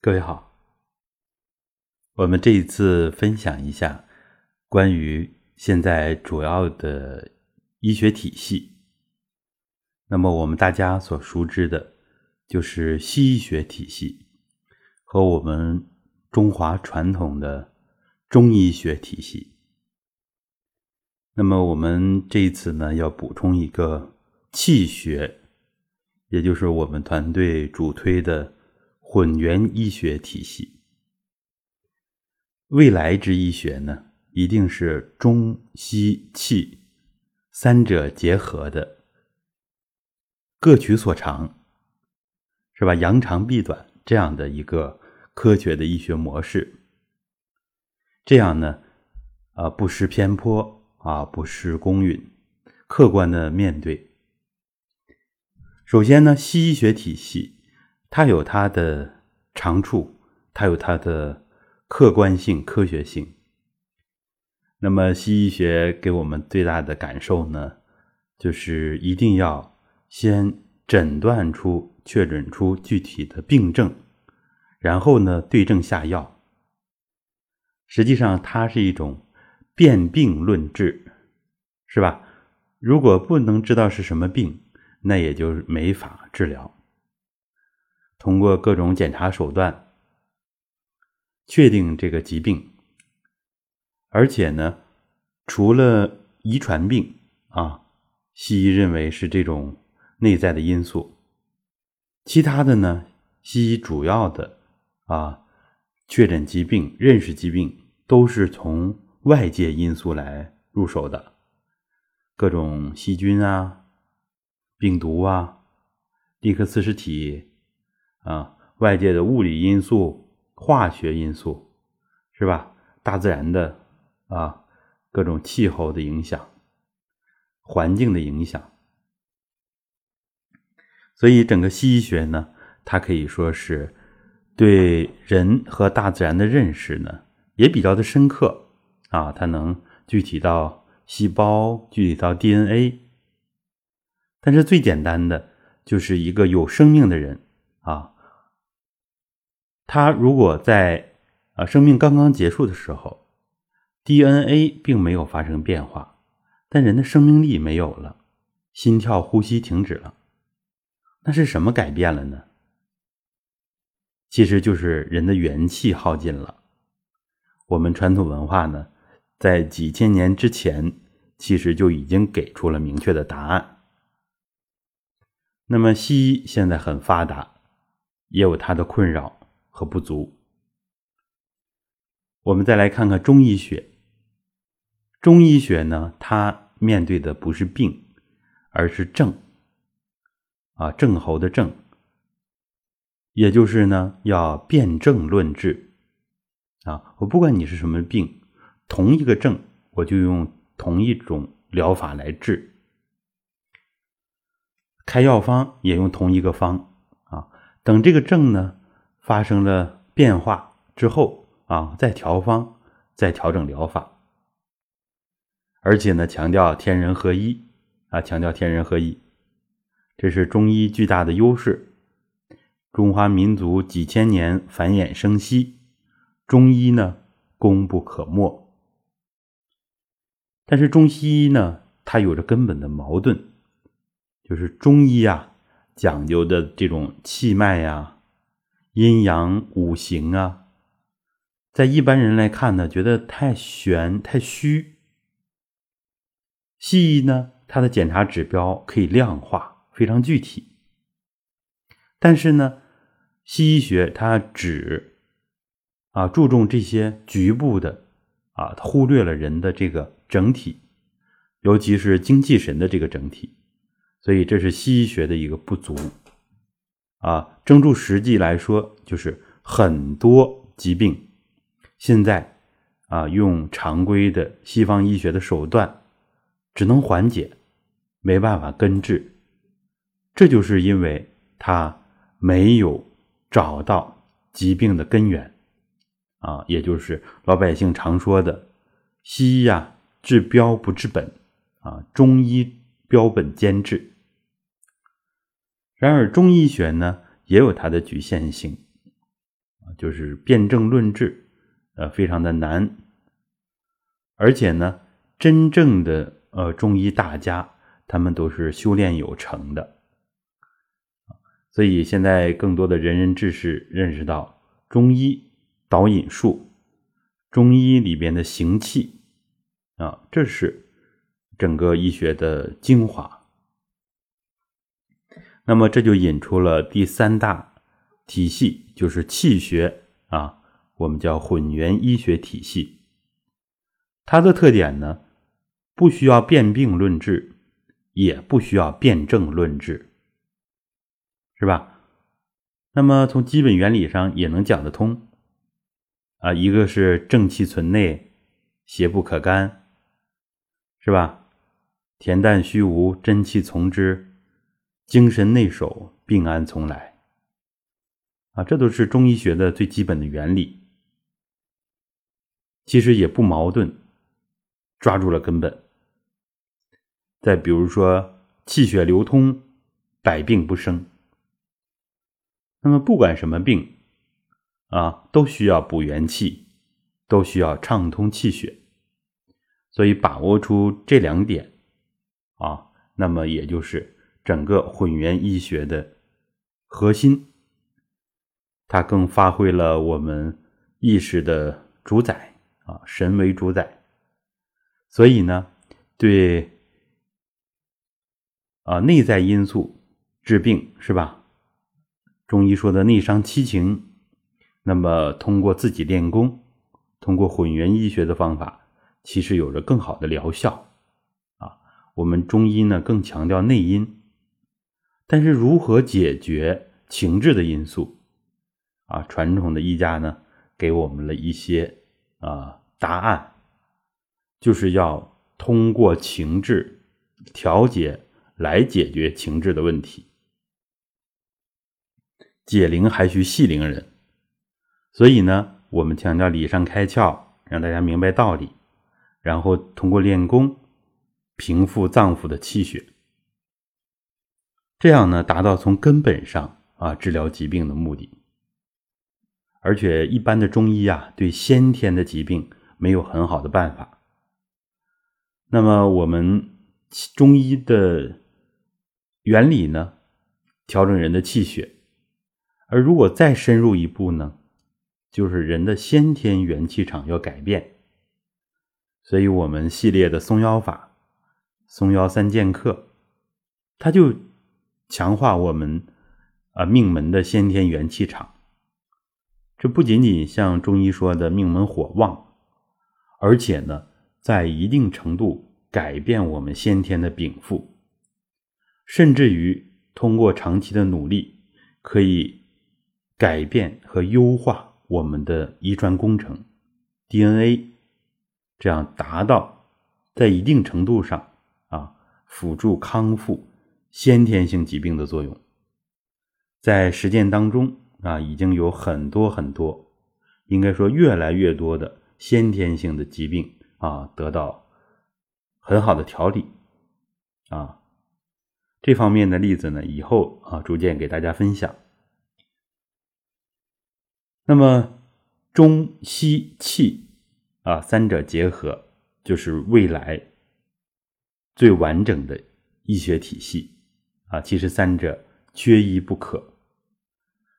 各位好，我们这一次分享一下关于现在主要的医学体系。那么我们大家所熟知的，就是西医学体系和我们中华传统的中医学体系。那么我们这一次呢，要补充一个气学，也就是我们团队主推的。混元医学体系，未来之医学呢，一定是中西气三者结合的，各取所长，是吧？扬长避短这样的一个科学的医学模式，这样呢，啊，不失偏颇啊，不失公允，客观的面对。首先呢，西医学体系。它有它的长处，它有它的客观性、科学性。那么，西医学给我们最大的感受呢，就是一定要先诊断出、确诊出具体的病症，然后呢，对症下药。实际上，它是一种辨病论治，是吧？如果不能知道是什么病，那也就没法治疗。通过各种检查手段确定这个疾病，而且呢，除了遗传病啊，西医认为是这种内在的因素，其他的呢，西医主要的啊确诊疾病、认识疾病都是从外界因素来入手的，各种细菌啊、病毒啊、立克斯实体。啊，外界的物理因素、化学因素，是吧？大自然的啊，各种气候的影响、环境的影响，所以整个西医学呢，它可以说是对人和大自然的认识呢，也比较的深刻啊。它能具体到细胞，具体到 DNA，但是最简单的就是一个有生命的人。啊，他如果在啊生命刚刚结束的时候，DNA 并没有发生变化，但人的生命力没有了，心跳、呼吸停止了，那是什么改变了呢？其实就是人的元气耗尽了。我们传统文化呢，在几千年之前，其实就已经给出了明确的答案。那么西医现在很发达。也有它的困扰和不足。我们再来看看中医学。中医学呢，它面对的不是病，而是症。啊，症候的症，也就是呢，要辨证论治。啊，我不管你是什么病，同一个症，我就用同一种疗法来治。开药方也用同一个方。啊等这个症呢发生了变化之后啊，再调方，再调整疗法，而且呢强调天人合一啊，强调天人合一，这是中医巨大的优势。中华民族几千年繁衍生息，中医呢功不可没。但是中西医呢，它有着根本的矛盾，就是中医啊。讲究的这种气脉呀、阴阳五行啊，在一般人来看呢，觉得太玄太虚。西医呢，它的检查指标可以量化，非常具体。但是呢，西医学它只啊注重这些局部的啊，忽略了人的这个整体，尤其是精气神的这个整体。所以这是西医学的一个不足，啊，征注实际来说，就是很多疾病现在啊用常规的西方医学的手段只能缓解，没办法根治，这就是因为他没有找到疾病的根源，啊，也就是老百姓常说的西医呀治标不治本，啊，中医。标本兼治。然而，中医学呢也有它的局限性就是辩证论治，呃，非常的难。而且呢，真正的呃中医大家，他们都是修炼有成的。所以现在更多的仁人志士认识到，中医导引术，中医里边的行气啊，这是整个医学的精华。那么这就引出了第三大体系，就是气学啊，我们叫混元医学体系。它的特点呢，不需要辨病论治，也不需要辨证论治，是吧？那么从基本原理上也能讲得通啊。一个是正气存内，邪不可干，是吧？恬淡虚无，真气从之。精神内守，病安从来。啊，这都是中医学的最基本的原理。其实也不矛盾，抓住了根本。再比如说，气血流通，百病不生。那么不管什么病，啊，都需要补元气，都需要畅通气血。所以把握出这两点，啊，那么也就是。整个混元医学的核心，它更发挥了我们意识的主宰啊，神为主宰。所以呢，对啊内在因素治病是吧？中医说的内伤七情，那么通过自己练功，通过混元医学的方法，其实有着更好的疗效啊。我们中医呢更强调内因。但是如何解决情志的因素啊？传统的医家呢，给我们了一些啊答案，就是要通过情志调节来解决情志的问题。解铃还需系铃人，所以呢，我们强调理上开窍，让大家明白道理，然后通过练功平复脏腑的气血。这样呢，达到从根本上啊治疗疾病的目的。而且一般的中医啊，对先天的疾病没有很好的办法。那么我们中医的原理呢，调整人的气血。而如果再深入一步呢，就是人的先天元气场要改变。所以我们系列的松腰法、松腰三剑客，它就。强化我们啊命门的先天元气场，这不仅仅像中医说的命门火旺，而且呢，在一定程度改变我们先天的禀赋，甚至于通过长期的努力，可以改变和优化我们的遗传工程 DNA，这样达到在一定程度上啊辅助康复。先天性疾病的作用，在实践当中啊，已经有很多很多，应该说越来越多的先天性的疾病啊，得到很好的调理啊。这方面的例子呢，以后啊，逐渐给大家分享。那么中西气啊三者结合，就是未来最完整的医学体系。啊，其实三者缺一不可，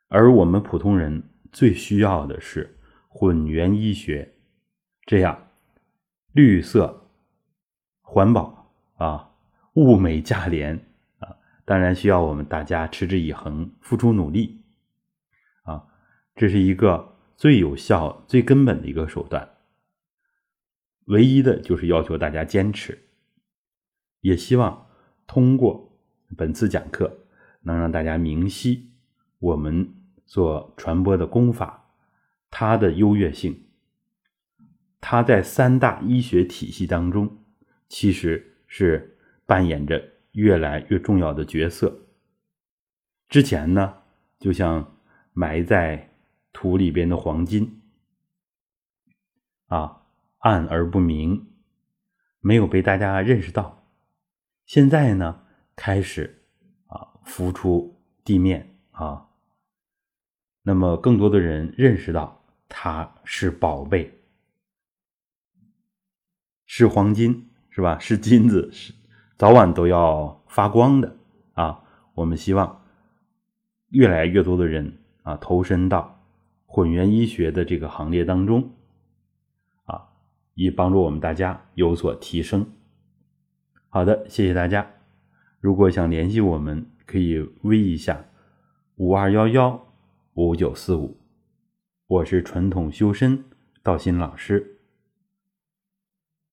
而我们普通人最需要的是混元医学，这样绿色、环保啊，物美价廉啊，当然需要我们大家持之以恒，付出努力啊，这是一个最有效、最根本的一个手段。唯一的就是要求大家坚持，也希望通过。本次讲课能让大家明晰我们所传播的功法它的优越性，它在三大医学体系当中其实是扮演着越来越重要的角色。之前呢，就像埋在土里边的黄金，啊，暗而不明，没有被大家认识到。现在呢？开始啊，浮出地面啊，那么更多的人认识到它是宝贝，是黄金，是吧？是金子，是早晚都要发光的啊！我们希望越来越多的人啊投身到混元医学的这个行列当中啊，以帮助我们大家有所提升。好的，谢谢大家。如果想联系我们，可以微一下五二幺幺五九四五。我是传统修身道心老师。